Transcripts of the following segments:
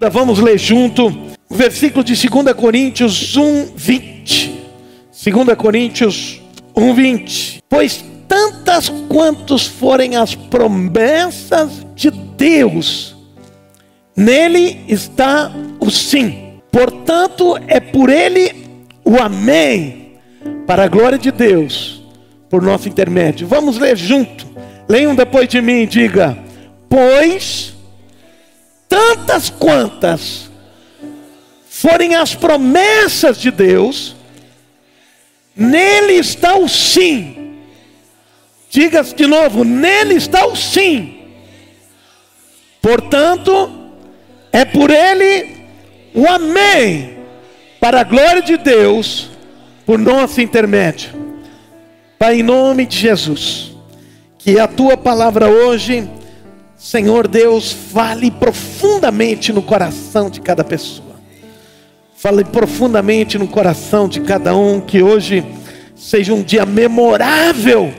Vamos ler junto o versículo de 2 Coríntios 1, 20. 2 Coríntios 1, 20. Pois tantas quantos forem as promessas de Deus, nele está o sim. Portanto, é por ele o amém, para a glória de Deus, por nosso intermédio. Vamos ler junto. Leiam depois de mim e diga: Pois tantas quantas forem as promessas de Deus, nele está o sim. Diga de novo: nele está o sim. Portanto, é por ele o amém, para a glória de Deus, por nosso intermédio. Pai, em nome de Jesus, que a tua palavra hoje Senhor Deus, fale profundamente no coração de cada pessoa. Fale profundamente no coração de cada um, que hoje seja um dia memorável,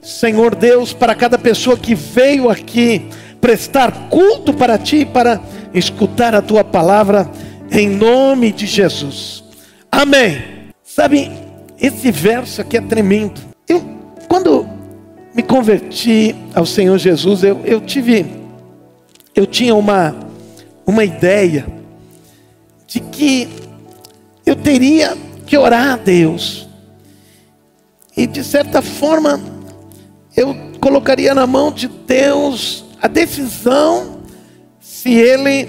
Senhor Deus, para cada pessoa que veio aqui prestar culto para Ti, para escutar a Tua palavra, em nome de Jesus. Amém. Sabe, esse verso aqui é tremendo. Eu, quando me converti ao Senhor Jesus, eu, eu tive, eu tinha uma, uma ideia de que eu teria que orar a Deus, e de certa forma, eu colocaria na mão de Deus a decisão se Ele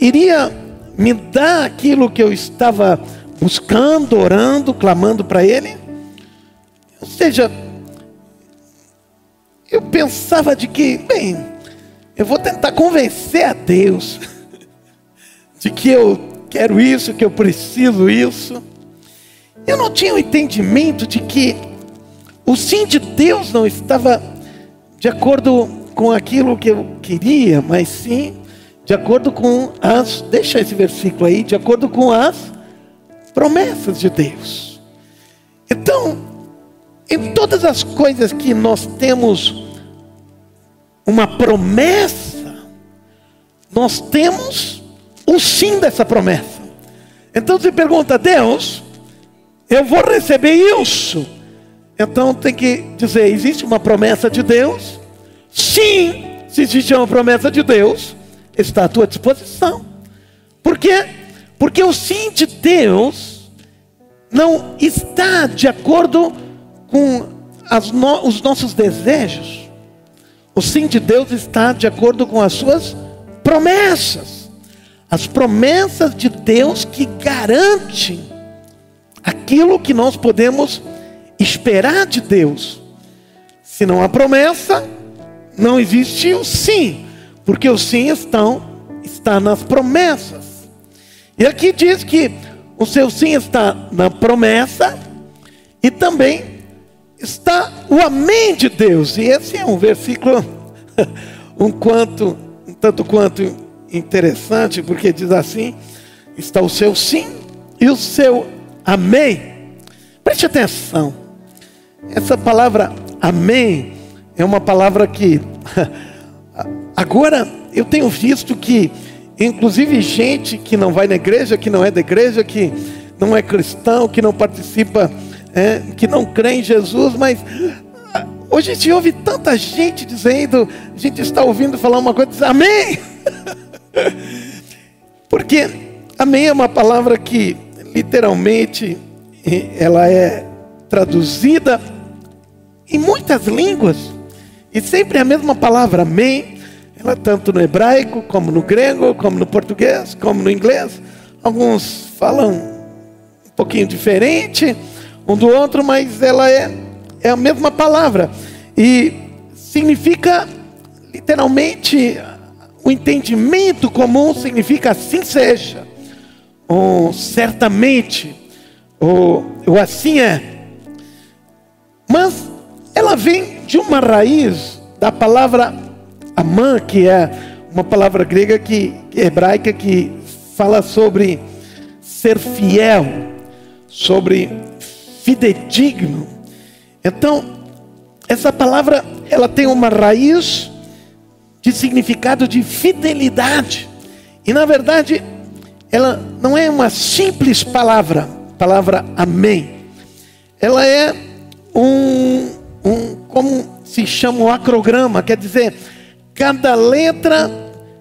iria me dar aquilo que eu estava buscando, orando, clamando para Ele. Ou seja, eu pensava de que, bem, eu vou tentar convencer a Deus de que eu quero isso, que eu preciso isso. Eu não tinha o entendimento de que o sim de Deus não estava de acordo com aquilo que eu queria, mas sim de acordo com as, deixa esse versículo aí, de acordo com as promessas de Deus. Então, em todas as coisas que nós temos uma promessa, nós temos o sim dessa promessa. Então você pergunta, Deus, eu vou receber isso. Então tem que dizer: existe uma promessa de Deus? Sim, se existe uma promessa de Deus, está à tua disposição. Por quê? Porque o sim de Deus não está de acordo com no, os nossos desejos. O sim de Deus está de acordo com as suas promessas. As promessas de Deus que garantem aquilo que nós podemos esperar de Deus. Se não há promessa, não existe o sim, porque o sim estão, está nas promessas. E aqui diz que o seu sim está na promessa e também está o amém de Deus. E esse é um versículo um quanto, um tanto quanto interessante, porque diz assim: está o seu sim e o seu amém. Preste atenção. Essa palavra amém é uma palavra que agora eu tenho visto que inclusive gente que não vai na igreja, que não é da igreja, que não é cristão, que não participa é, que não crê em Jesus, mas ah, hoje a gente ouve tanta gente dizendo, a gente está ouvindo falar uma coisa, diz amém. Porque amém é uma palavra que literalmente ela é traduzida em muitas línguas e sempre é a mesma palavra amém. Ela tanto no hebraico como no grego, como no português, como no inglês. Alguns falam um pouquinho diferente um do outro, mas ela é, é a mesma palavra. E significa, literalmente, o entendimento comum significa assim seja, ou certamente, ou, ou assim é. Mas ela vem de uma raiz da palavra amã, que é uma palavra grega que, hebraica que fala sobre ser fiel, sobre fidedigno. Então, essa palavra ela tem uma raiz de significado de fidelidade. E na verdade, ela não é uma simples palavra, palavra amém. Ela é um, um como se chama um acrograma, quer dizer, cada letra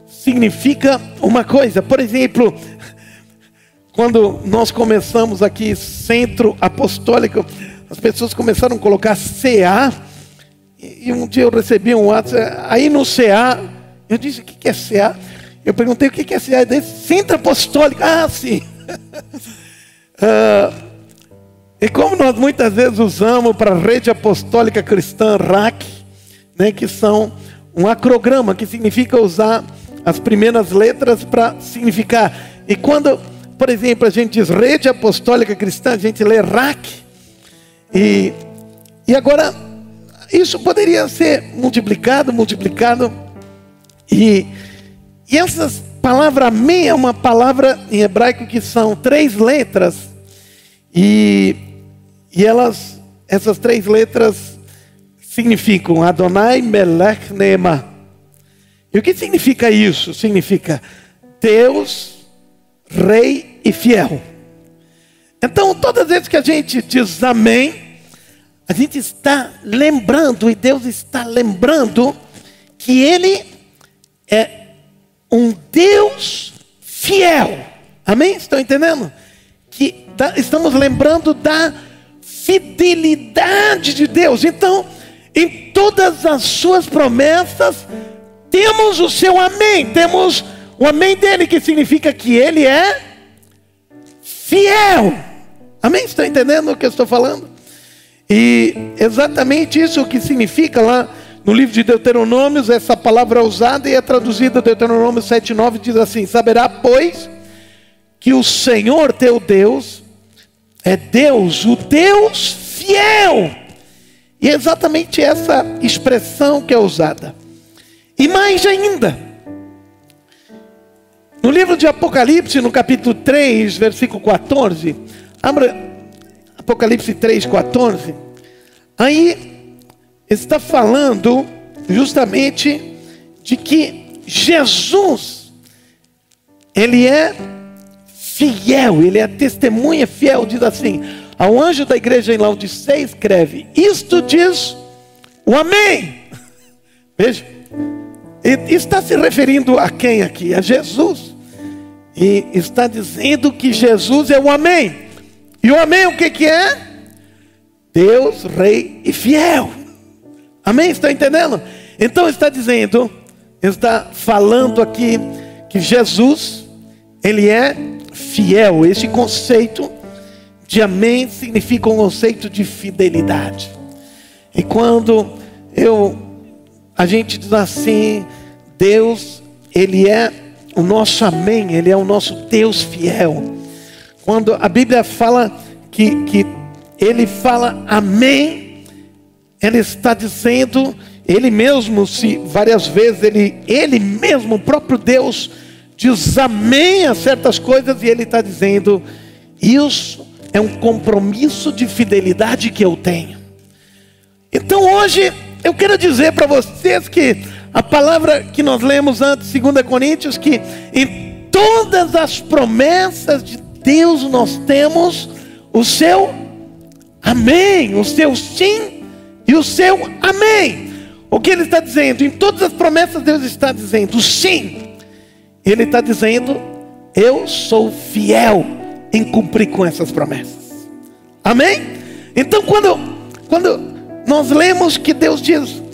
significa uma coisa. Por exemplo, quando nós começamos aqui, Centro Apostólico, as pessoas começaram a colocar CA, e um dia eu recebi um WhatsApp, aí no CA, eu disse, o que é CA? Eu perguntei o que é CA, desse Centro Apostólico, ah, sim. uh, e como nós muitas vezes usamos para a Rede Apostólica Cristã, RAC, né, que são um acrograma, que significa usar as primeiras letras para significar. E quando, por exemplo, a gente diz Rede Apostólica Cristã, a gente lê RAC. E, e agora, isso poderia ser multiplicado, multiplicado. E, e essas palavras amém é uma palavra em hebraico que são três letras. E, e elas, essas três letras significam Adonai Melech Neema. E o que significa isso? Significa Deus, Rei e Fiel. Então, todas as vezes que a gente diz amém, a gente está lembrando, e Deus está lembrando, que Ele é um Deus fiel. Amém? Estão entendendo? Que estamos lembrando da fidelidade de Deus. Então, em todas as suas promessas, temos o seu amém, temos o amém dele, que significa que ele é fiel. Amém? Estão entendendo o que eu estou falando? E exatamente isso que significa lá no livro de Deuteronômios, essa palavra usada e é traduzida Deuteronômio 7,9 diz assim: Saberá, pois, que o Senhor teu Deus é Deus, o Deus fiel. E é exatamente essa expressão que é usada. E mais ainda, no livro de Apocalipse, no capítulo 3, versículo 14, abra Apocalipse 3, 14, aí está falando justamente de que Jesus, ele é fiel, ele é testemunha fiel, diz assim, ao anjo da igreja em Laodiceia escreve, isto diz o amém, veja, e está se referindo a quem aqui? A Jesus. E está dizendo que Jesus é o Amém. E o Amém o que, que é? Deus, Rei e fiel. Amém? Está entendendo? Então está dizendo, está falando aqui que Jesus, ele é fiel. Esse conceito de amém significa um conceito de fidelidade. E quando eu a gente diz assim, Deus, Ele é o nosso amém, Ele é o nosso Deus fiel. Quando a Bíblia fala que, que Ele fala amém, Ele está dizendo, Ele mesmo, se várias vezes, Ele, Ele mesmo, o próprio Deus, diz amém a certas coisas, e Ele está dizendo, isso é um compromisso de fidelidade que eu tenho. Então hoje eu quero dizer para vocês que a palavra que nós lemos antes, 2 Coríntios, que em todas as promessas de Deus nós temos o seu amém, o seu sim e o seu amém. O que ele está dizendo? Em todas as promessas, Deus está dizendo sim. Ele está dizendo: Eu sou fiel em cumprir com essas promessas. Amém? Então, quando, quando nós lemos que Deus diz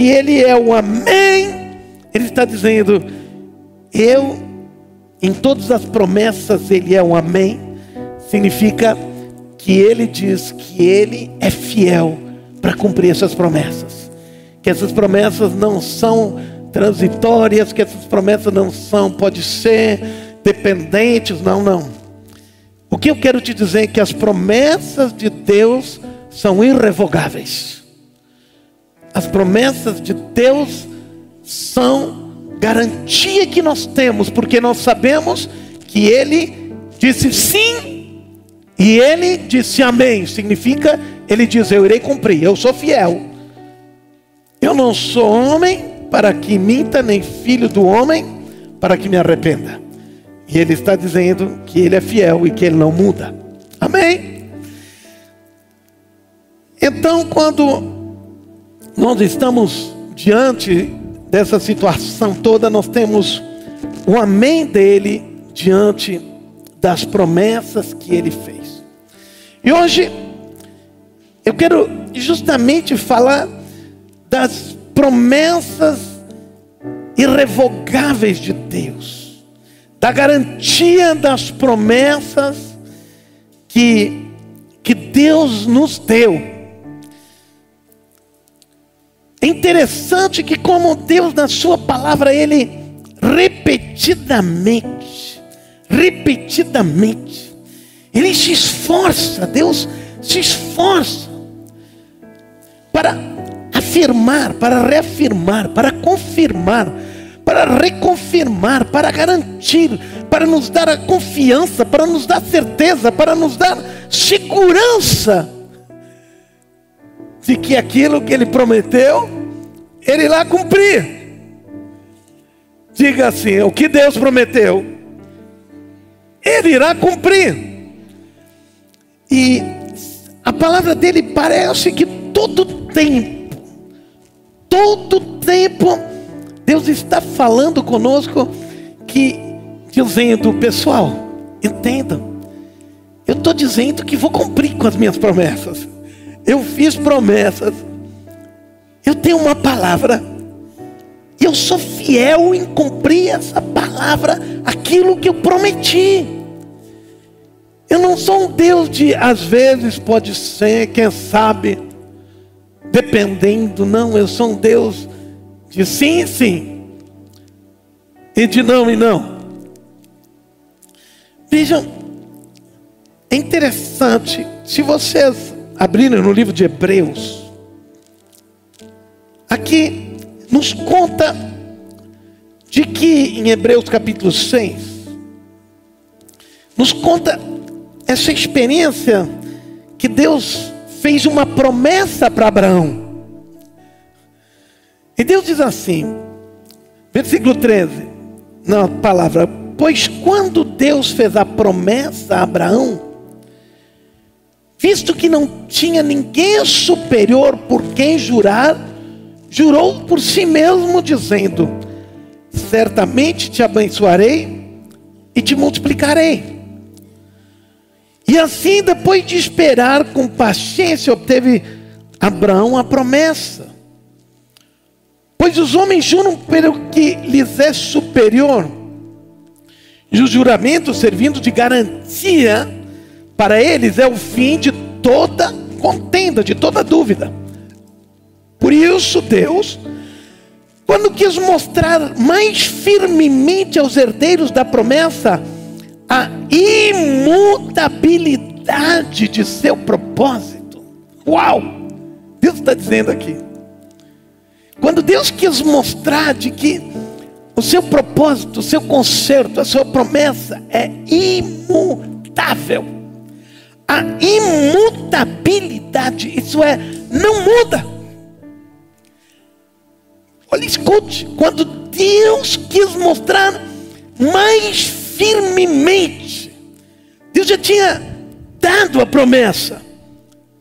que Ele é o Amém, Ele está dizendo, eu, em todas as promessas, Ele é o Amém, significa que Ele diz que Ele é fiel para cumprir essas promessas, que essas promessas não são transitórias, que essas promessas não são, pode ser, dependentes, não, não. O que eu quero te dizer é que as promessas de Deus são irrevogáveis. As promessas de Deus são garantia que nós temos, porque nós sabemos que Ele disse sim e Ele disse amém. Significa, Ele diz: Eu irei cumprir, eu sou fiel. Eu não sou homem para que minta, nem filho do homem para que me arrependa. E ele está dizendo que ele é fiel e que ele não muda. Amém? Então, quando nós estamos diante dessa situação toda, nós temos o amém dele diante das promessas que ele fez. E hoje eu quero justamente falar das promessas irrevogáveis de Deus, da garantia das promessas que, que Deus nos deu. É interessante que, como Deus, na Sua palavra, Ele repetidamente, repetidamente, Ele se esforça, Deus se esforça para afirmar, para reafirmar, para confirmar, para reconfirmar, para garantir, para nos dar a confiança, para nos dar certeza, para nos dar segurança de que aquilo que ele prometeu, ele irá cumprir. Diga assim: o que Deus prometeu, ele irá cumprir. E a palavra dele parece que todo tempo, todo tempo, Deus está falando conosco que dizendo, pessoal, entendam, eu estou dizendo que vou cumprir com as minhas promessas. Eu fiz promessas. Eu tenho uma palavra. Eu sou fiel em cumprir essa palavra, aquilo que eu prometi. Eu não sou um Deus de, às vezes, pode ser, quem sabe, dependendo, não. Eu sou um Deus de sim, sim, e de não e não. Vejam, é interessante, se vocês abrirem no livro de Hebreus, aqui nos conta de que em Hebreus capítulo 6, nos conta essa experiência que Deus fez uma promessa para Abraão. E Deus diz assim, versículo 13, na palavra: Pois quando Deus fez a promessa a Abraão, visto que não tinha ninguém superior por quem jurar, jurou por si mesmo, dizendo: Certamente te abençoarei e te multiplicarei. E assim, depois de esperar com paciência, obteve Abraão a promessa. Pois os homens juram pelo que lhes é superior, e o juramento servindo de garantia para eles é o fim de toda contenda, de toda dúvida. Por isso, Deus, quando quis mostrar mais firmemente aos herdeiros da promessa, a imutabilidade de seu propósito. Uau! Deus está dizendo aqui. Quando Deus quis mostrar de que o seu propósito, o seu conserto, a sua promessa é imutável. A imutabilidade, isso é, não muda. Olha, escute, quando Deus quis mostrar mais firmemente. Deus já tinha dado a promessa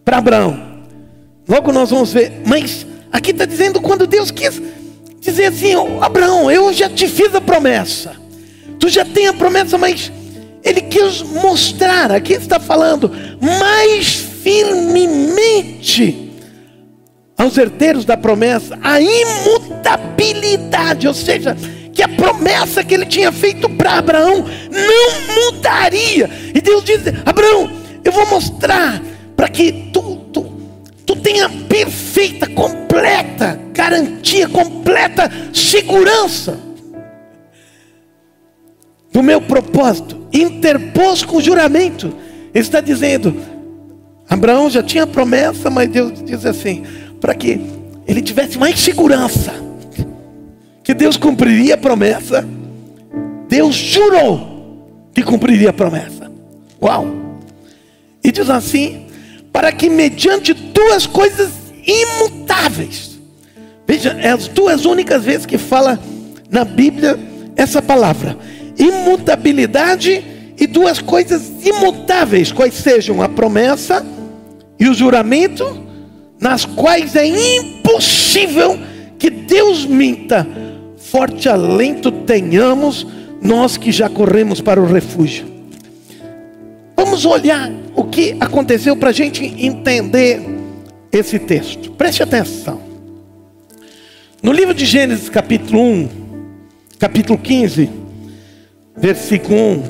para Abraão. Logo nós vamos ver, mas aqui está dizendo quando Deus quis dizer assim: Abraão, eu já te fiz a promessa. Tu já tem a promessa, mas ele quis mostrar, aqui está falando, mais firmemente aos herdeiros da promessa, a imutabilidade, ou seja, que a promessa que ele tinha feito para Abraão não mudaria. E Deus diz: Abraão, eu vou mostrar para que tu, tu, tu tenha perfeita, completa garantia, completa segurança do meu propósito. Interpôs com juramento. Ele está dizendo: Abraão já tinha promessa, mas Deus diz assim: para que ele tivesse mais segurança que Deus cumpriria a promessa, Deus jurou que cumpriria a promessa. Uau! E diz assim: para que mediante duas coisas imutáveis, veja, é as duas únicas vezes que fala na Bíblia essa palavra, imutabilidade e duas coisas imutáveis, quais sejam a promessa e o juramento, nas quais é impossível que Deus minta. Forte alento tenhamos nós que já corremos para o refúgio. Vamos olhar o que aconteceu para a gente entender esse texto. Preste atenção. No livro de Gênesis, capítulo 1, capítulo 15, versículo 1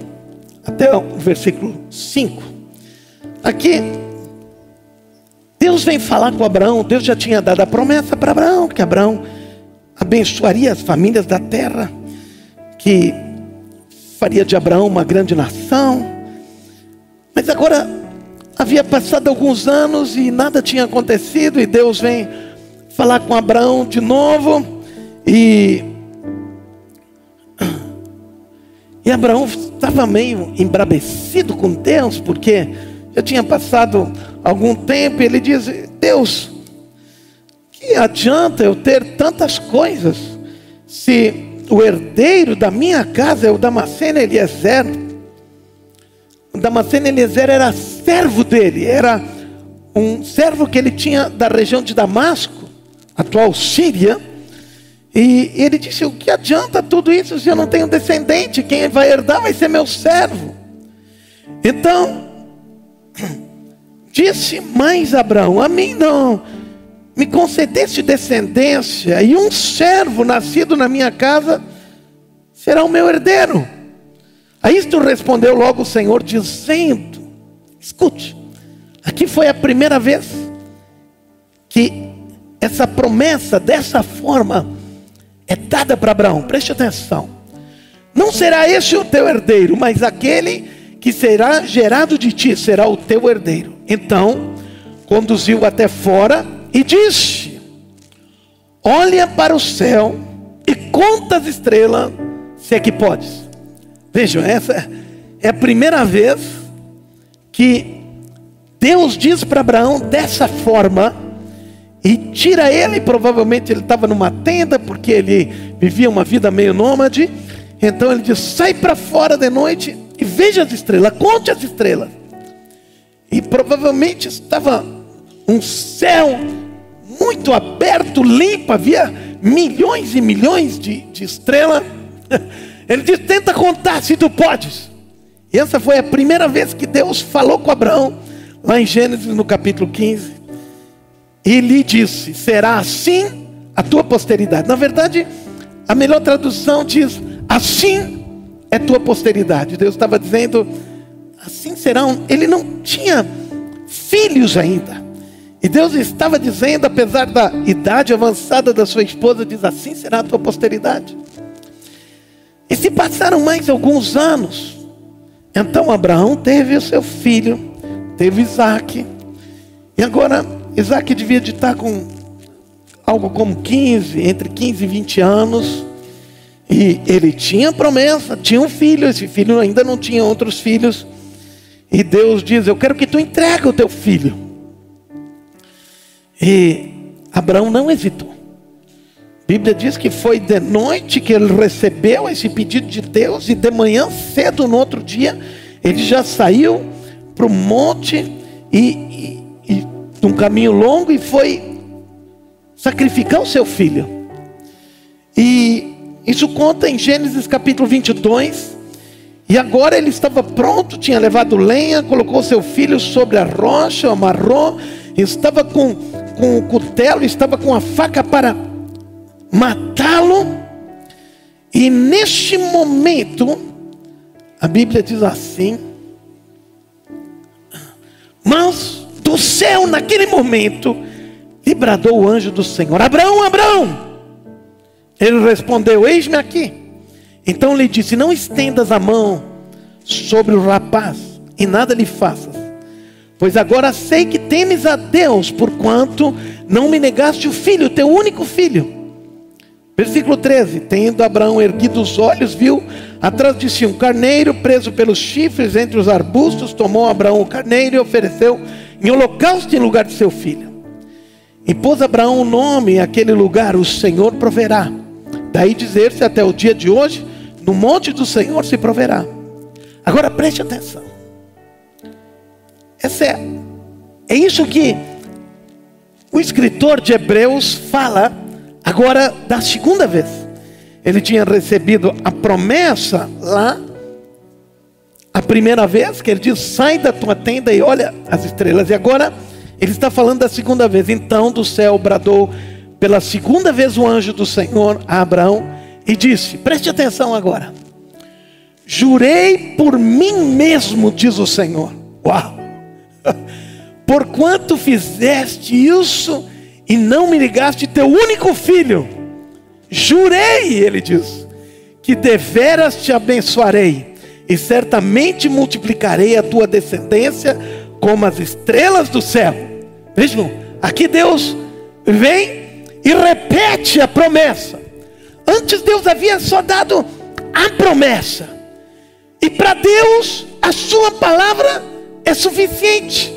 até o versículo 5. Aqui, Deus vem falar com Abraão. Deus já tinha dado a promessa para Abraão que Abraão abençoaria as famílias da terra, que faria de Abraão uma grande nação. Mas agora havia passado alguns anos e nada tinha acontecido, e Deus vem falar com Abraão de novo. E, e Abraão estava meio embravecido com Deus, porque já tinha passado algum tempo, e ele diz: Deus, que adianta eu ter tantas coisas se o herdeiro da minha casa é o Damasceno Eliezer. O Damasceno Eliezer era servo dele, era um servo que ele tinha da região de Damasco, atual Síria. E ele disse: O que adianta tudo isso se eu não tenho descendente? Quem vai herdar vai ser meu servo. Então, disse mais Abraão: A mim não me concedesse descendência, e um servo nascido na minha casa será o meu herdeiro. A isto respondeu logo o Senhor, dizendo: Escute, aqui foi a primeira vez que essa promessa dessa forma é dada para Abraão, preste atenção. Não será este o teu herdeiro, mas aquele que será gerado de ti será o teu herdeiro. Então, conduziu até fora e disse: Olha para o céu e conta as estrelas, se é que podes. Vejam, essa é a primeira vez que Deus diz para Abraão dessa forma e tira ele. Provavelmente ele estava numa tenda porque ele vivia uma vida meio nômade. Então ele diz: sai para fora de noite e veja as estrelas, conte as estrelas. E provavelmente estava um céu muito aberto, limpo, havia milhões e milhões de, de estrelas. Ele diz: tenta contar se tu podes. E essa foi a primeira vez que Deus falou com Abraão, lá em Gênesis no capítulo 15. E lhe disse: será assim a tua posteridade. Na verdade, a melhor tradução diz: assim é tua posteridade. Deus estava dizendo: assim serão. Ele não tinha filhos ainda. E Deus estava dizendo, apesar da idade avançada da sua esposa, diz assim será a tua posteridade. E se passaram mais alguns anos, então Abraão teve o seu filho, teve Isaac. E agora Isaac devia de estar com algo como 15, entre 15 e 20 anos. E ele tinha promessa, tinha um filho, esse filho ainda não tinha outros filhos. E Deus diz: Eu quero que tu entregue o teu filho. E Abraão não hesitou. A Bíblia diz que foi de noite que ele recebeu esse pedido de Deus, e de manhã cedo no outro dia, ele já saiu para o monte e, e, e um caminho longo e foi sacrificar o seu filho. E isso conta em Gênesis capítulo 22. E agora ele estava pronto, tinha levado lenha, colocou seu filho sobre a rocha, amarrou, estava com com o cutelo, estava com a faca para matá-lo. E neste momento, a Bíblia diz assim: Mas do céu, naquele momento, lhe bradou o anjo do Senhor: Abraão, Abraão. Ele respondeu: Eis-me aqui. Então lhe disse: Não estendas a mão sobre o rapaz e nada lhe faças Pois agora sei que temes a Deus, porquanto não me negaste o filho, teu único filho. Versículo 13: Tendo Abraão erguido os olhos, viu atrás de si um carneiro preso pelos chifres entre os arbustos. Tomou Abraão o carneiro e ofereceu em holocausto em lugar de seu filho. E pôs Abraão o nome àquele lugar: O Senhor proverá. Daí dizer-se até o dia de hoje: no monte do Senhor se proverá. Agora preste atenção. Essa é, é isso que o escritor de Hebreus fala agora da segunda vez. Ele tinha recebido a promessa lá, a primeira vez, que ele diz: sai da tua tenda e olha as estrelas. E agora ele está falando da segunda vez. Então do céu bradou pela segunda vez o anjo do Senhor a Abraão e disse: preste atenção agora. Jurei por mim mesmo, diz o Senhor. Uau! Porquanto fizeste isso e não me ligaste teu único filho, jurei, ele diz, que deveras te abençoarei e certamente multiplicarei a tua descendência como as estrelas do céu. Vejam, aqui Deus vem e repete a promessa. Antes Deus havia só dado a promessa. E para Deus, a sua palavra é suficiente.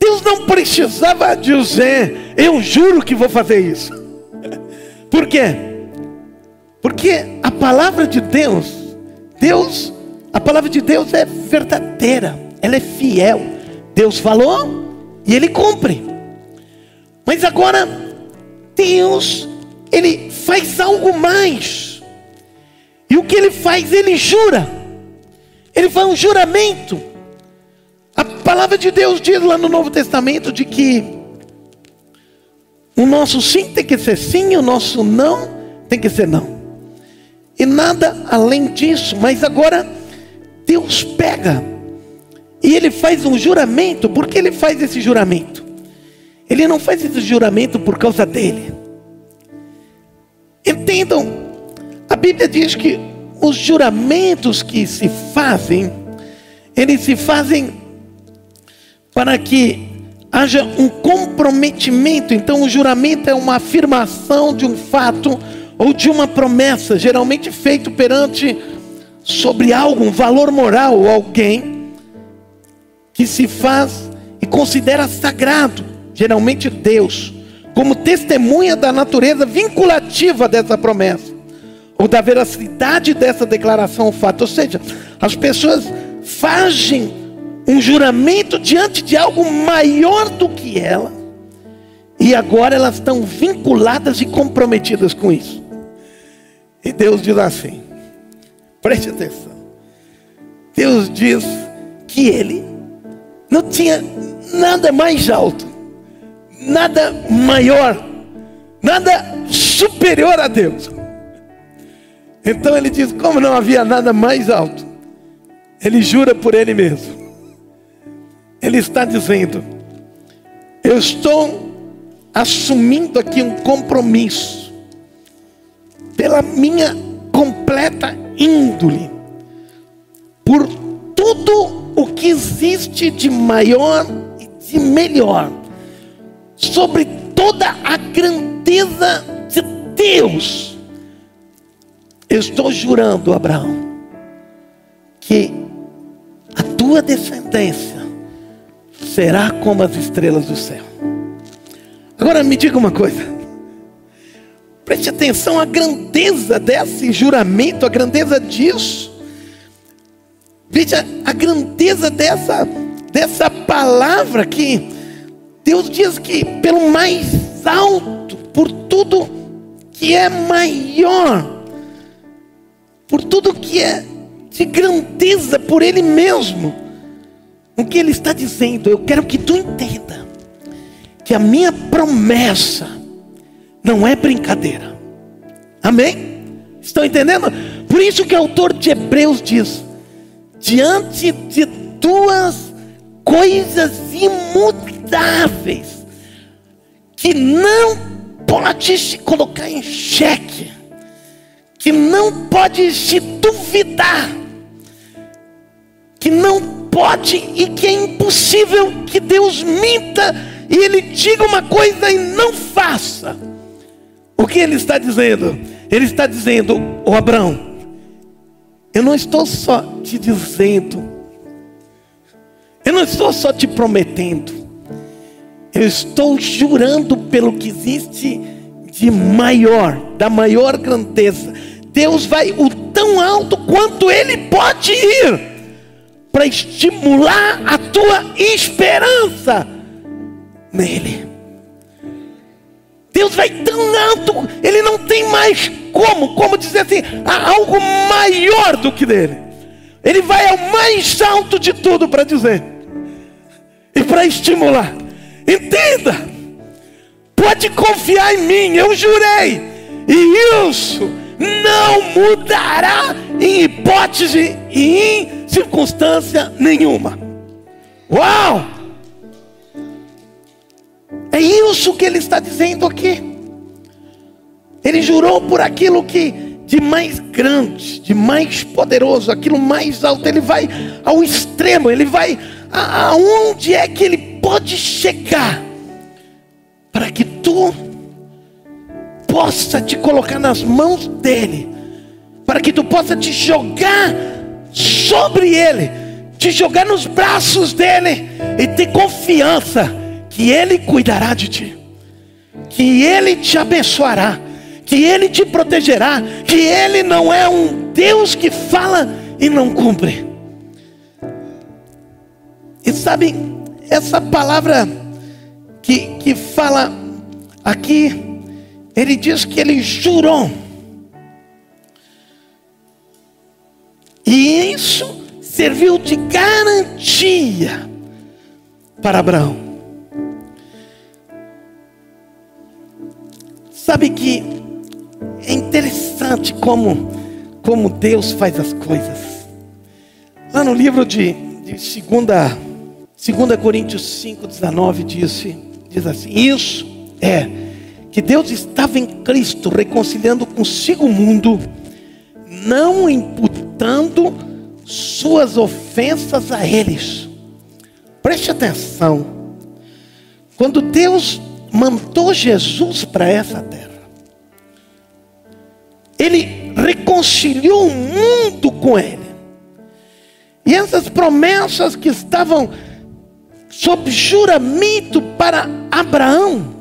Deus não precisava dizer, eu juro que vou fazer isso. Por quê? Porque a palavra de Deus, Deus, a palavra de Deus é verdadeira, ela é fiel. Deus falou e ele cumpre. Mas agora, Deus, ele faz algo mais. E o que ele faz? Ele jura. Ele faz um juramento. A palavra de Deus diz lá no Novo Testamento de que o nosso sim tem que ser sim, o nosso não tem que ser não. E nada além disso, mas agora Deus pega e ele faz um juramento. Por que ele faz esse juramento? Ele não faz esse juramento por causa dele. Entendam, a Bíblia diz que os juramentos que se fazem, eles se fazem para que haja um comprometimento. Então, o juramento é uma afirmação de um fato ou de uma promessa, geralmente feito perante sobre algo, um valor moral ou alguém que se faz e considera sagrado, geralmente Deus, como testemunha da natureza vinculativa dessa promessa ou da veracidade dessa declaração ou fato. Ou seja, as pessoas fazem um juramento diante de algo maior do que ela, e agora elas estão vinculadas e comprometidas com isso. E Deus diz assim: preste atenção. Deus diz que ele não tinha nada mais alto, nada maior, nada superior a Deus. Então ele diz: como não havia nada mais alto, ele jura por ele mesmo. Ele está dizendo: eu estou assumindo aqui um compromisso pela minha completa índole, por tudo o que existe de maior e de melhor, sobre toda a grandeza de Deus eu estou jurando, Abraão, que a tua descendência será como as estrelas do céu. Agora me diga uma coisa. Preste atenção à grandeza desse juramento, a grandeza disso. Veja a grandeza dessa, dessa palavra que Deus diz que pelo mais alto, por tudo que é maior, por tudo que é de grandeza por Ele mesmo. O que Ele está dizendo, eu quero que tu entenda que a minha promessa não é brincadeira. Amém? Estão entendendo? Por isso que o autor de Hebreus diz: diante de duas coisas imutáveis que não pode se colocar em xeque que não pode se duvidar, que não pode e que é impossível que Deus minta e Ele diga uma coisa e não faça. O que Ele está dizendo? Ele está dizendo, o Abraão, eu não estou só te dizendo, eu não estou só te prometendo, eu estou jurando pelo que existe de maior, da maior grandeza, Deus vai o tão alto quanto Ele pode ir para estimular a tua esperança nele. Deus vai tão alto, Ele não tem mais como, como dizer assim, há algo maior do que dele. Ele vai ao mais alto de tudo para dizer e para estimular. Entenda, pode confiar em mim, eu jurei, e isso não mudará em hipótese e em circunstância nenhuma. Uau! É isso que ele está dizendo aqui. Ele jurou por aquilo que de mais grande, de mais poderoso, aquilo mais alto. Ele vai ao extremo, ele vai aonde é que ele pode chegar para que tu possa te colocar nas mãos dele, para que tu possa te jogar sobre ele, te jogar nos braços dele e ter confiança que ele cuidará de ti, que ele te abençoará, que ele te protegerá, que ele não é um Deus que fala e não cumpre. E sabe, essa palavra que, que fala aqui, ele diz que ele jurou. E isso serviu de garantia para Abraão. Sabe que é interessante como, como Deus faz as coisas. Lá no livro de, segunda, 2 Coríntios 5, 19 diz, diz assim: Isso é que Deus estava em Cristo reconciliando consigo o mundo, não imputando suas ofensas a eles. Preste atenção. Quando Deus mandou Jesus para essa terra, Ele reconciliou o mundo com Ele. E essas promessas que estavam sob juramento para Abraão,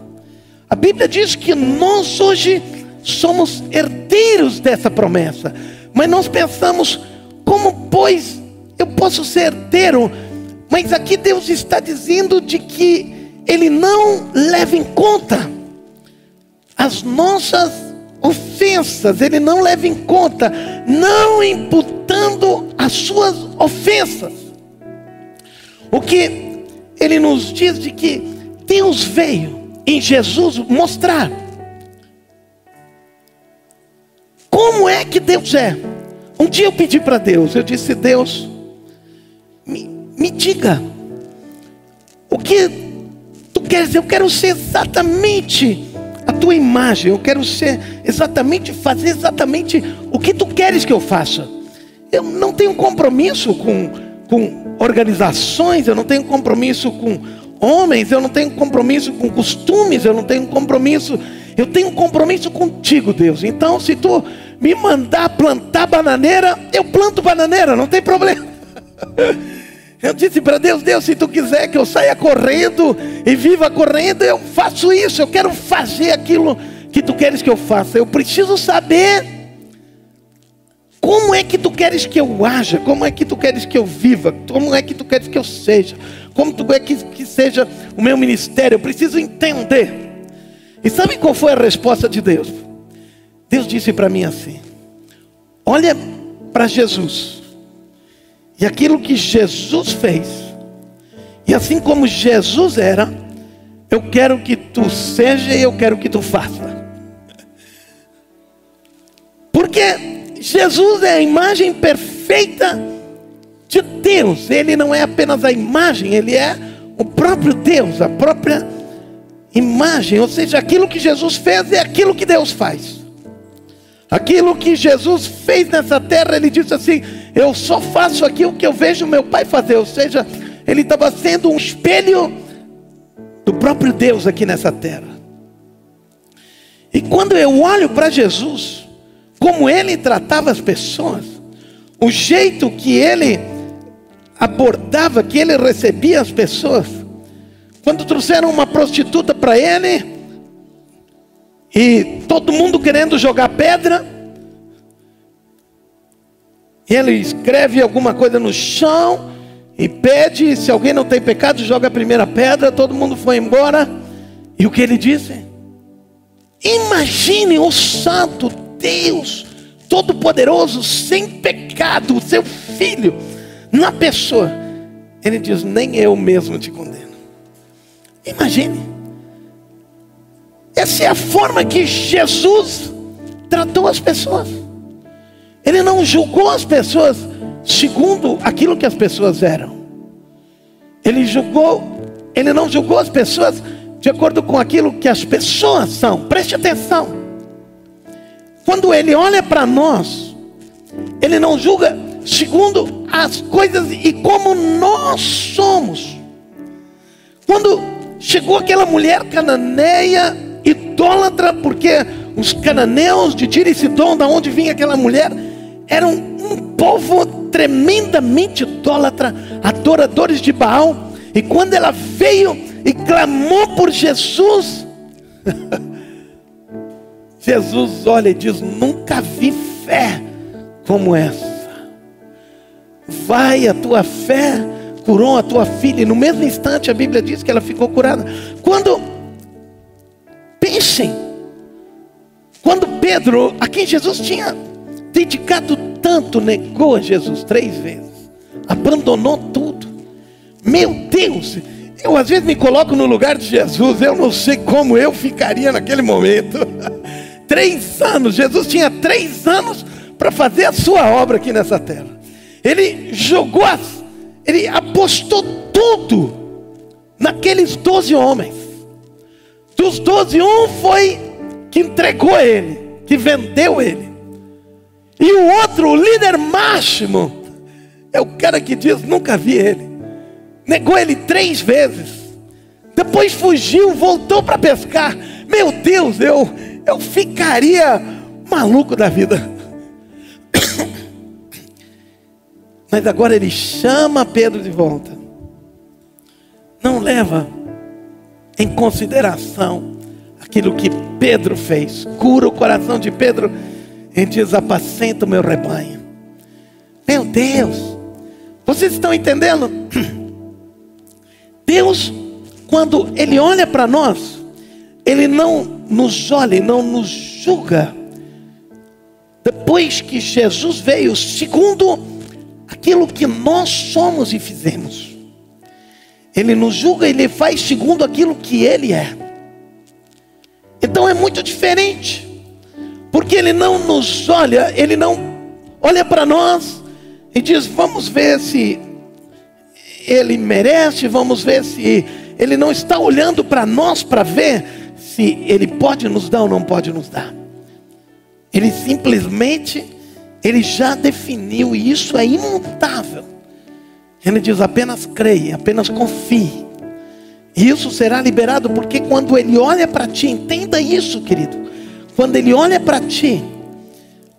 a Bíblia diz que nós hoje somos herdeiros dessa promessa. Mas nós pensamos, como pois eu posso ser herdeiro? Mas aqui Deus está dizendo de que Ele não leva em conta as nossas ofensas, Ele não leva em conta, não imputando as suas ofensas. O que Ele nos diz de que Deus veio em Jesus mostrar como é que Deus é. Um dia eu pedi para Deus, eu disse: Deus, me, me diga, o que tu queres? Eu quero ser exatamente a tua imagem, eu quero ser exatamente, fazer exatamente o que tu queres que eu faça. Eu não tenho compromisso com, com organizações, eu não tenho compromisso com homens, eu não tenho compromisso com costumes, eu não tenho compromisso, eu tenho compromisso contigo, Deus. Então, se tu me mandar plantar bananeira, eu planto bananeira, não tem problema. Eu disse para Deus, Deus, se tu quiser que eu saia correndo e viva correndo, eu faço isso, eu quero fazer aquilo que tu queres que eu faça. Eu preciso saber como é que tu queres que eu haja, como é que tu queres que eu viva, como é que tu queres que eu seja como tu é que, que seja o meu ministério, eu preciso entender. E sabe qual foi a resposta de Deus? Deus disse para mim assim: olha para Jesus, e aquilo que Jesus fez, e assim como Jesus era, eu quero que tu seja e eu quero que tu faça. Porque Jesus é a imagem perfeita de Deus. Ele não é apenas a imagem, ele é o próprio Deus, a própria imagem. Ou seja, aquilo que Jesus fez é aquilo que Deus faz. Aquilo que Jesus fez nessa terra, ele disse assim: Eu só faço aquilo que eu vejo meu pai fazer. Ou seja, ele estava sendo um espelho do próprio Deus aqui nessa terra. E quando eu olho para Jesus, como ele tratava as pessoas, o jeito que ele abordava, que ele recebia as pessoas. Quando trouxeram uma prostituta para ele, e todo mundo querendo jogar pedra, ele escreve alguma coisa no chão e pede, se alguém não tem pecado, joga a primeira pedra, todo mundo foi embora. E o que ele disse? Imagine o santo Deus todo-poderoso, sem pecado, o seu filho, na pessoa. Ele diz: Nem eu mesmo te condeno. Imagine. Essa é a forma que Jesus tratou as pessoas. Ele não julgou as pessoas segundo aquilo que as pessoas eram. Ele julgou, ele não julgou as pessoas de acordo com aquilo que as pessoas são. Preste atenção. Quando ele olha para nós, ele não julga segundo as coisas e como nós somos. Quando chegou aquela mulher cananeia, idólatra, porque os cananeus de Tiro e Sidom, da onde vinha aquela mulher, eram um povo tremendamente idólatra, adoradores de Baal. E quando ela veio e clamou por Jesus, Jesus olha e diz: Nunca vi fé como essa. Vai, a tua fé curou a tua filha. E no mesmo instante a Bíblia diz que ela ficou curada. Quando, pensem, quando Pedro, a quem Jesus tinha dedicado tanto, negou a Jesus três vezes, abandonou tudo. Meu Deus, eu às vezes me coloco no lugar de Jesus, eu não sei como eu ficaria naquele momento. Três anos, Jesus tinha três anos para fazer a sua obra aqui nessa terra. Ele jogou, as, ele apostou tudo naqueles doze homens. Dos doze, um foi que entregou ele, que vendeu ele. E o outro, o líder máximo, é o cara que diz: nunca vi ele. Negou ele três vezes. Depois fugiu, voltou para pescar. Meu Deus, eu eu ficaria maluco da vida. Mas agora ele chama Pedro de volta. Não leva em consideração aquilo que Pedro fez. Cura o coração de Pedro e diz: Apacenta o meu rebanho. Meu Deus, vocês estão entendendo? Deus, quando Ele olha para nós, Ele não nos olha não nos julga. Depois que Jesus veio, segundo aquilo que nós somos e fizemos, Ele nos julga e Ele faz segundo aquilo que Ele é. Então é muito diferente, porque Ele não nos olha, Ele não olha para nós e diz: vamos ver se Ele merece, vamos ver se Ele não está olhando para nós para ver se Ele pode nos dar ou não pode nos dar. Ele simplesmente, Ele já definiu, e isso é imutável. Ele diz: apenas creia, apenas confie. E isso será liberado, porque quando Ele olha para ti, entenda isso, querido. Quando Ele olha para ti,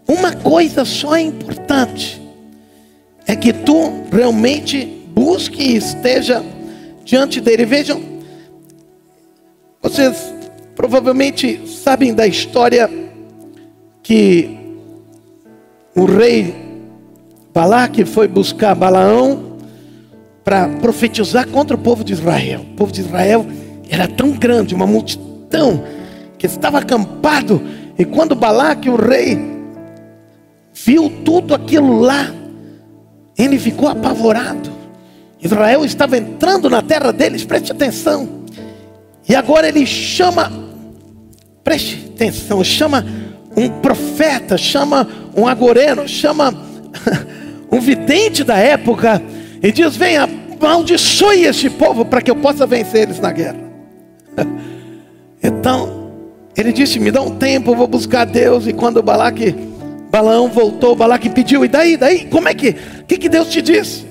uma coisa só é importante: é que tu realmente busque e esteja diante dele. Vejam, vocês Provavelmente sabem da história que o rei Balaque foi buscar Balaão para profetizar contra o povo de Israel. O povo de Israel era tão grande, uma multidão que estava acampado. E quando Balaque, o rei, viu tudo aquilo lá, ele ficou apavorado. Israel estava entrando na terra deles, preste atenção. E agora ele chama Preste atenção, chama um profeta, chama um agoreno, chama um vidente da época e diz: Venha, amaldiçoe este povo para que eu possa vencer eles na guerra. Então, ele disse: Me dá um tempo, eu vou buscar Deus. E quando Balaque, Balaão voltou, Balaque pediu: E daí, daí, como é que, que, que Deus te disse?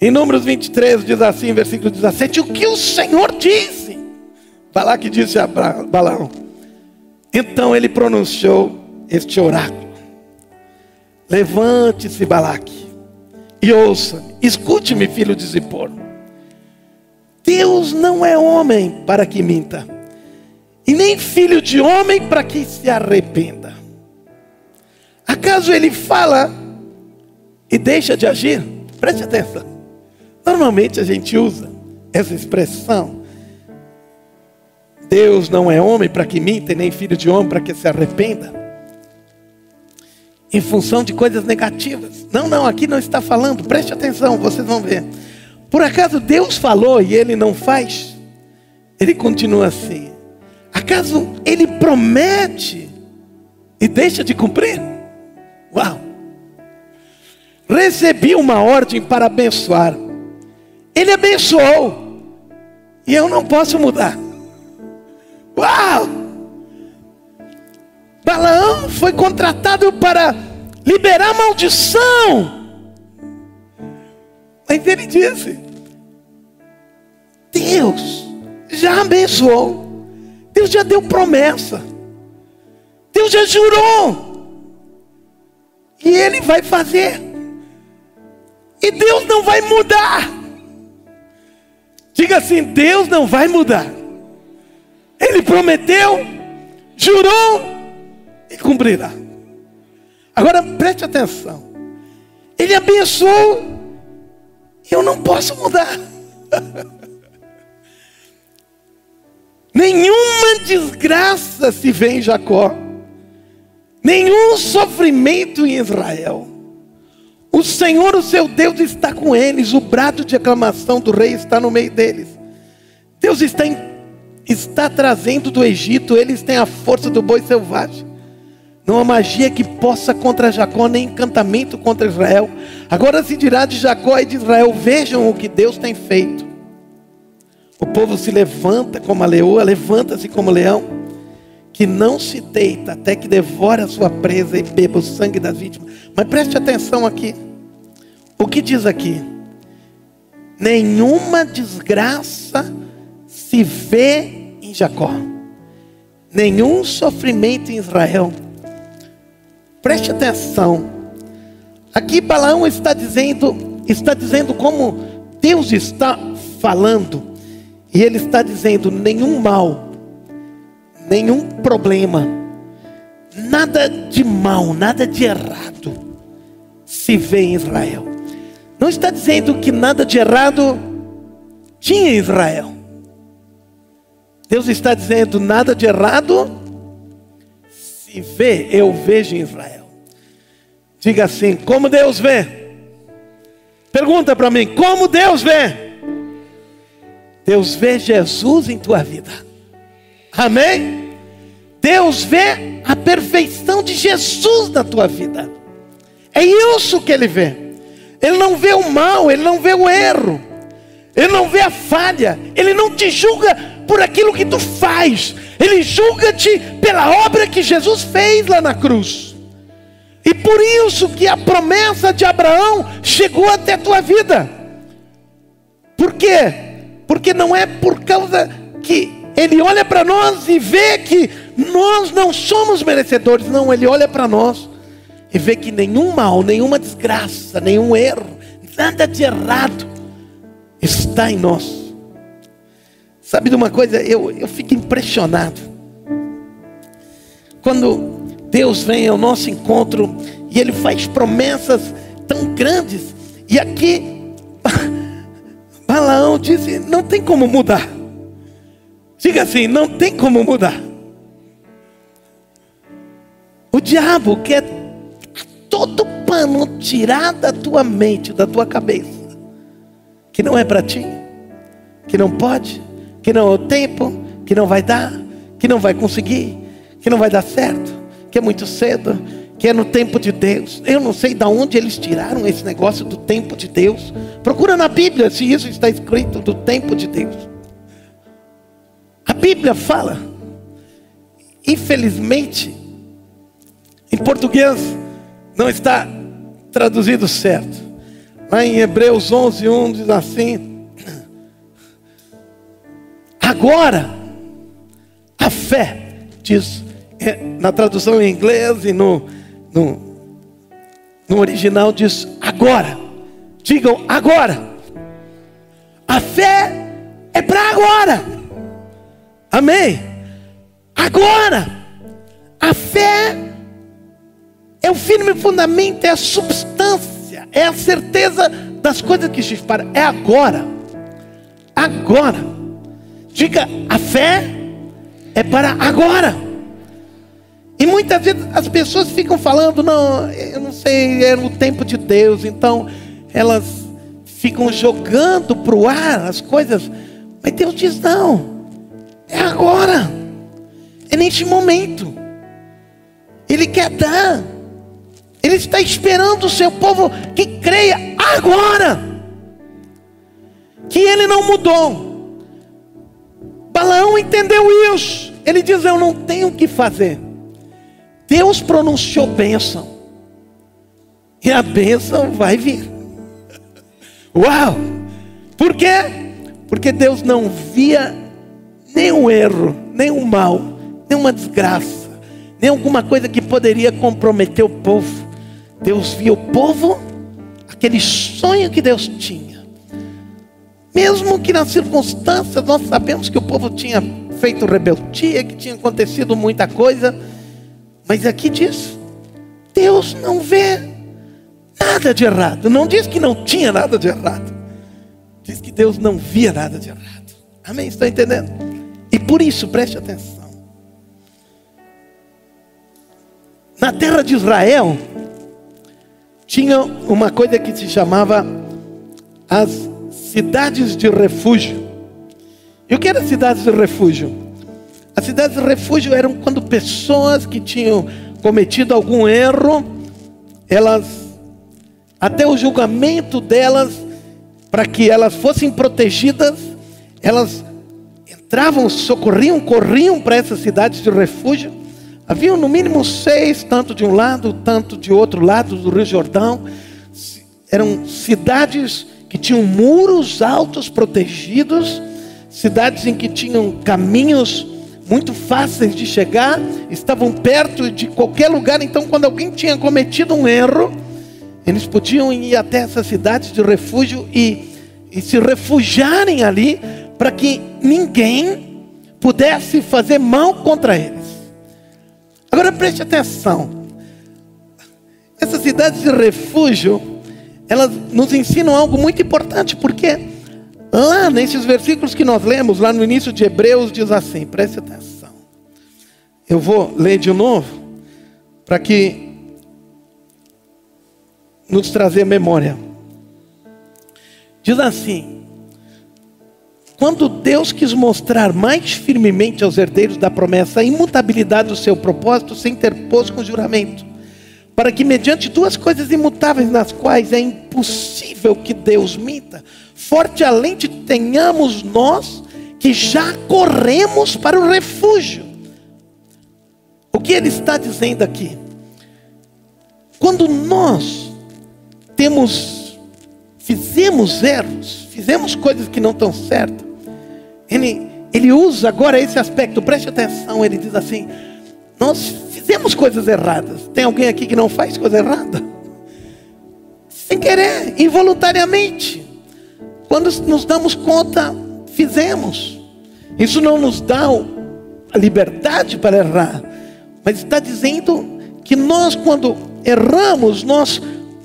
Em Números 23 diz assim, versículo 17: O que o Senhor disse? Balaque disse a Balaão. Então ele pronunciou este oráculo. Levante-se, Balaque, e ouça, escute-me, filho de Zippor. Deus não é homem para que minta, e nem filho de homem para que se arrependa. Acaso ele fala e deixa de agir? Preste atenção. Normalmente a gente usa essa expressão. Deus não é homem para que minta, nem filho de homem para que se arrependa. Em função de coisas negativas. Não, não, aqui não está falando. Preste atenção, vocês vão ver. Por acaso Deus falou e ele não faz? Ele continua assim. Acaso ele promete e deixa de cumprir? Uau! Recebi uma ordem para abençoar. Ele abençoou. E eu não posso mudar. Uau! Balaão foi contratado para liberar maldição. Mas ele disse: Deus já abençoou. Deus já deu promessa. Deus já jurou. E Ele vai fazer. E Deus não vai mudar. Diga assim: Deus não vai mudar. Ele prometeu, jurou e cumprirá. Agora preste atenção. Ele abençoou. Eu não posso mudar. Nenhuma desgraça se vê em Jacó, nenhum sofrimento em Israel. O Senhor, o seu Deus, está com eles, o brado de aclamação do rei está no meio deles. Deus está, em, está trazendo do Egito, eles têm a força do boi selvagem. Não há magia que possa contra Jacó, nem encantamento contra Israel. Agora se dirá de Jacó e de Israel: vejam o que Deus tem feito. O povo se levanta como a leoa, levanta-se como leão, que não se deita até que devore a sua presa e beba o sangue das vítimas. Mas preste atenção aqui. O que diz aqui? Nenhuma desgraça se vê em Jacó, nenhum sofrimento em Israel. Preste atenção. Aqui Balaão está dizendo, está dizendo como Deus está falando e ele está dizendo: nenhum mal, nenhum problema, nada de mal, nada de errado se vê em Israel. Não está dizendo que nada de errado tinha em Israel. Deus está dizendo: nada de errado se vê, eu vejo em Israel. Diga assim: como Deus vê? Pergunta para mim: como Deus vê? Deus vê Jesus em tua vida. Amém? Deus vê a perfeição de Jesus na tua vida. É isso que ele vê. Ele não vê o mal, ele não vê o erro. Ele não vê a falha, ele não te julga por aquilo que tu faz. Ele julga-te pela obra que Jesus fez lá na cruz. E por isso que a promessa de Abraão chegou até a tua vida. Por quê? Porque não é por causa que ele olha para nós e vê que nós não somos merecedores, não, ele olha para nós e vê que nenhum mal, nenhuma desgraça, nenhum erro, nada de errado está em nós. Sabe de uma coisa? Eu, eu fico impressionado. Quando Deus vem ao nosso encontro e Ele faz promessas tão grandes, e aqui Balaão disse: não tem como mudar. Diga assim: não tem como mudar. O diabo quer todo pano tirar da tua mente, da tua cabeça, que não é para ti, que não pode, que não é o tempo, que não vai dar, que não vai conseguir, que não vai dar certo, que é muito cedo, que é no tempo de Deus. Eu não sei de onde eles tiraram esse negócio do tempo de Deus. Procura na Bíblia se isso está escrito do tempo de Deus. A Bíblia fala, infelizmente, em português não está traduzido certo. Lá em Hebreus 11, 1 diz assim: Agora, a fé, diz é, na tradução em inglês e no no, no original diz agora. Digam agora. A fé é para agora. Amém? Agora. A fé é o firme fundamento, é a substância É a certeza das coisas que se esperam. É agora. Agora. Diga, a fé é para agora. E muitas vezes as pessoas ficam falando, não, eu não sei, é no tempo de Deus, então elas ficam jogando para o ar as coisas, mas Deus diz: não, é agora, é neste momento, Ele quer dar, Ele está esperando o seu povo que creia agora, que Ele não mudou. Balaão entendeu isso, ele diz: eu não tenho o que fazer. Deus pronunciou bênção. E a bênção vai vir. Uau! Por quê? Porque Deus não via nenhum erro, nenhum mal, nenhuma desgraça, nem alguma coisa que poderia comprometer o povo. Deus via o povo, aquele sonho que Deus tinha. Mesmo que nas circunstâncias nós sabemos que o povo tinha feito rebeldia, que tinha acontecido muita coisa mas aqui diz: Deus não vê nada de errado. Não diz que não tinha nada de errado. Diz que Deus não via nada de errado. Amém? Estão entendendo? E por isso, preste atenção. Na terra de Israel, tinha uma coisa que se chamava as cidades de refúgio. E o que eram cidades de refúgio? As cidades de refúgio eram quando pessoas que tinham cometido algum erro, elas, até o julgamento delas, para que elas fossem protegidas, elas entravam, socorriam, corriam para essas cidades de refúgio. Haviam no mínimo seis, tanto de um lado, tanto de outro lado do Rio Jordão. Eram cidades que tinham muros altos protegidos, cidades em que tinham caminhos muito fáceis de chegar, estavam perto de qualquer lugar. Então, quando alguém tinha cometido um erro, eles podiam ir até essas cidades de refúgio e, e se refugiarem ali, para que ninguém pudesse fazer mal contra eles. Agora preste atenção. Essas cidades de refúgio, elas nos ensinam algo muito importante, porque Lá nesses versículos que nós lemos, lá no início de Hebreus, diz assim: preste atenção. Eu vou ler de novo, para que nos trazer memória. Diz assim: quando Deus quis mostrar mais firmemente aos herdeiros da promessa a imutabilidade do seu propósito, sem ter posto com juramento, para que, mediante duas coisas imutáveis, nas quais é impossível que Deus minta, forte alente tenhamos nós que já corremos para o refúgio. O que ele está dizendo aqui? Quando nós temos, fizemos erros, fizemos coisas que não estão certas, ele, ele usa agora esse aspecto, preste atenção, ele diz assim: nós fizemos coisas erradas. Tem alguém aqui que não faz coisa errada? Sem querer, involuntariamente. Quando nos damos conta, fizemos. Isso não nos dá a liberdade para errar, mas está dizendo que nós, quando erramos, nós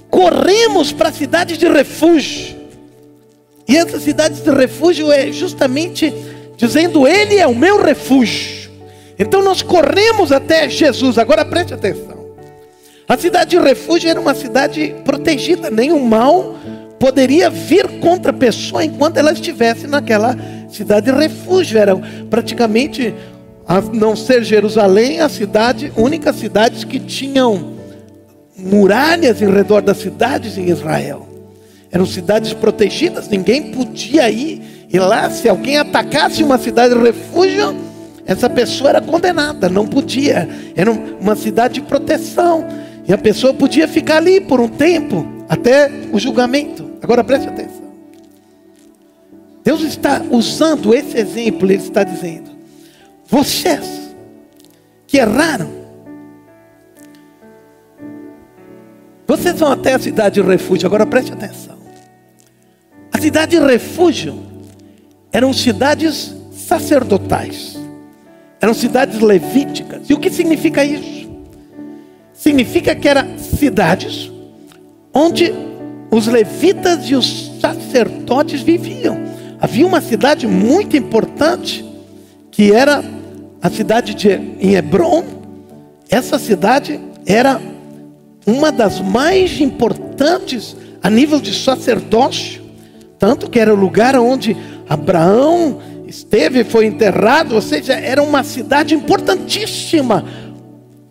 corremos para cidades de refúgio. E essas cidades de refúgio é justamente dizendo: Ele é o meu refúgio. Então nós corremos até Jesus. Agora preste atenção. A cidade de refúgio era uma cidade protegida, nenhum mal poderia vir contra a pessoa enquanto ela estivesse naquela cidade de refúgio. Era praticamente, a não ser Jerusalém, a cidade, única cidade que tinham muralhas em redor das cidades em Israel. Eram cidades protegidas, ninguém podia ir. E lá, se alguém atacasse uma cidade de refúgio, essa pessoa era condenada, não podia. Era uma cidade de proteção. E a pessoa podia ficar ali por um tempo, até o julgamento. Agora preste atenção. Deus está usando esse exemplo, Ele está dizendo: vocês que erraram, vocês vão até a cidade de refúgio. Agora preste atenção. A cidade de refúgio eram cidades sacerdotais, eram cidades levíticas. E o que significa isso? Significa que eram cidades onde os levitas e os sacerdotes viviam. Havia uma cidade muito importante, que era a cidade de em Hebron. Essa cidade era uma das mais importantes a nível de sacerdócio, tanto que era o lugar onde Abraão esteve, foi enterrado, ou seja, era uma cidade importantíssima,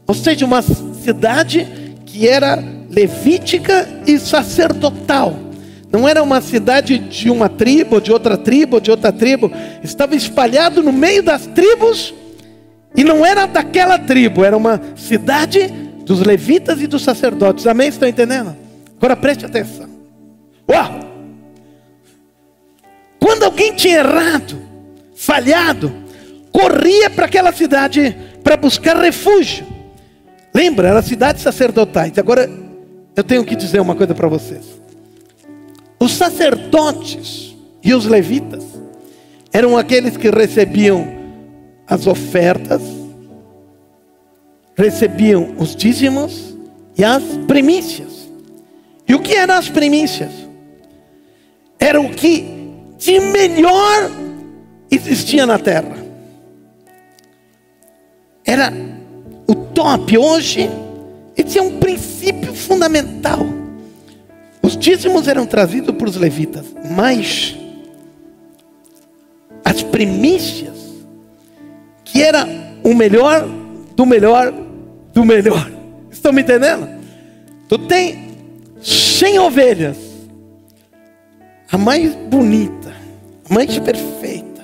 ou seja, uma cidade que era levítica e sacerdotal. Não era uma cidade de uma tribo, de outra tribo, de outra tribo. Estava espalhado no meio das tribos e não era daquela tribo, era uma cidade dos levitas e dos sacerdotes. Amém? Estão entendendo? Agora preste atenção. Uau! Quando alguém tinha errado, falhado, corria para aquela cidade para buscar refúgio. Lembra, era cidades sacerdotais. Agora eu tenho que dizer uma coisa para vocês. Os sacerdotes e os levitas eram aqueles que recebiam as ofertas, recebiam os dízimos e as primícias. E o que eram as primícias? Era o que de melhor existia na terra. Era o top. Hoje, esse é um princípio fundamental. Os dízimos eram trazidos para os levitas, mas as primícias, que era o melhor do melhor do melhor. Estão me entendendo? Tu tem 100 ovelhas, a mais bonita, a mais perfeita,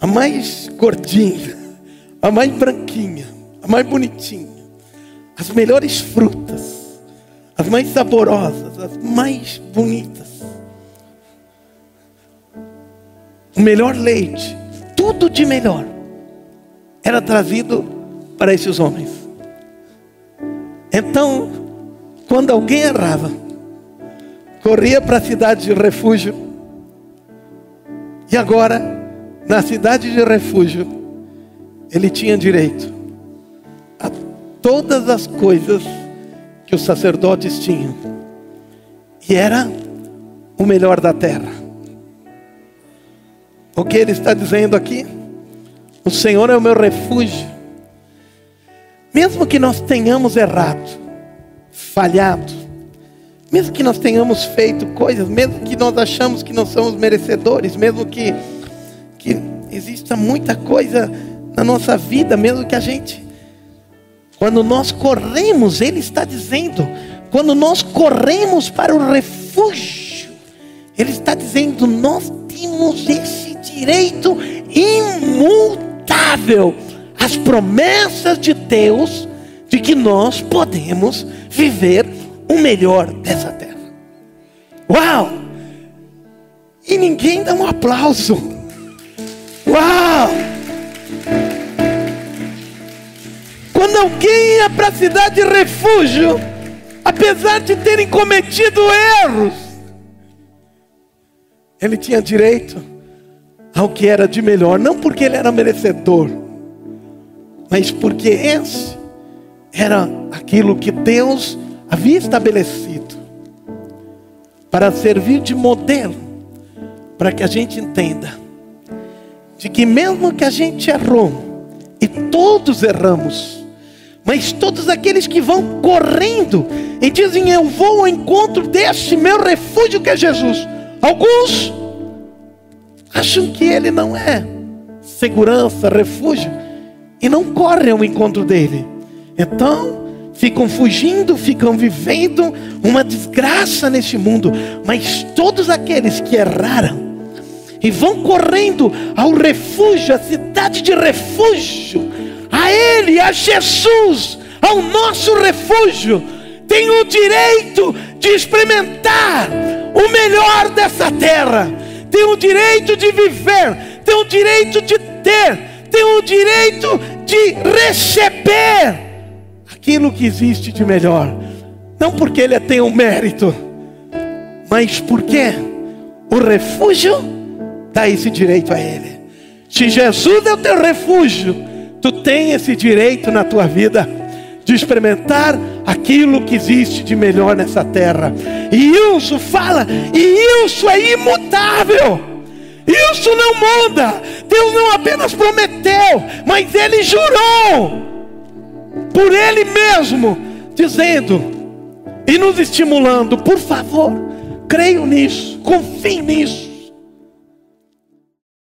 a mais gordinha, a mais branquinha, a mais bonitinha, as melhores frutas, as mais saborosas, as mais bonitas, o melhor leite, tudo de melhor era trazido para esses homens. Então, quando alguém errava, corria para a cidade de refúgio, e agora, na cidade de refúgio, ele tinha direito a todas as coisas que os sacerdotes tinham, e era o melhor da terra. O que ele está dizendo aqui? O Senhor é o meu refúgio mesmo que nós tenhamos errado, falhado, mesmo que nós tenhamos feito coisas, mesmo que nós achamos que não somos merecedores, mesmo que, que exista muita coisa na nossa vida, mesmo que a gente, quando nós corremos, Ele está dizendo, quando nós corremos para o refúgio, Ele está dizendo, nós temos esse direito imutável as promessas de Deus de que nós podemos viver o melhor dessa terra. Uau! E ninguém dá um aplauso. Uau! Quando alguém ia para a cidade de refúgio, apesar de terem cometido erros, ele tinha direito ao que era de melhor, não porque ele era merecedor mas porque esse era aquilo que Deus havia estabelecido para servir de modelo, para que a gente entenda de que mesmo que a gente errou, e todos erramos, mas todos aqueles que vão correndo e dizem: Eu vou ao encontro deste meu refúgio que é Jesus. Alguns acham que ele não é segurança, refúgio e não correm ao encontro dele. Então, ficam fugindo, ficam vivendo uma desgraça neste mundo. Mas todos aqueles que erraram e vão correndo ao refúgio, à cidade de refúgio, a Ele, a Jesus, ao nosso refúgio, têm o direito de experimentar o melhor dessa terra, têm o direito de viver, têm o direito de ter tem o direito de receber aquilo que existe de melhor. Não porque ele tem um mérito, mas porque o refúgio dá esse direito a ele. Se Jesus é o teu refúgio, tu tem esse direito na tua vida de experimentar aquilo que existe de melhor nessa terra. E isso fala, e isso é imutável. Isso não muda. Deus não apenas prometeu, mas ele jurou por ele mesmo, dizendo e nos estimulando, por favor, creio nisso, confie nisso.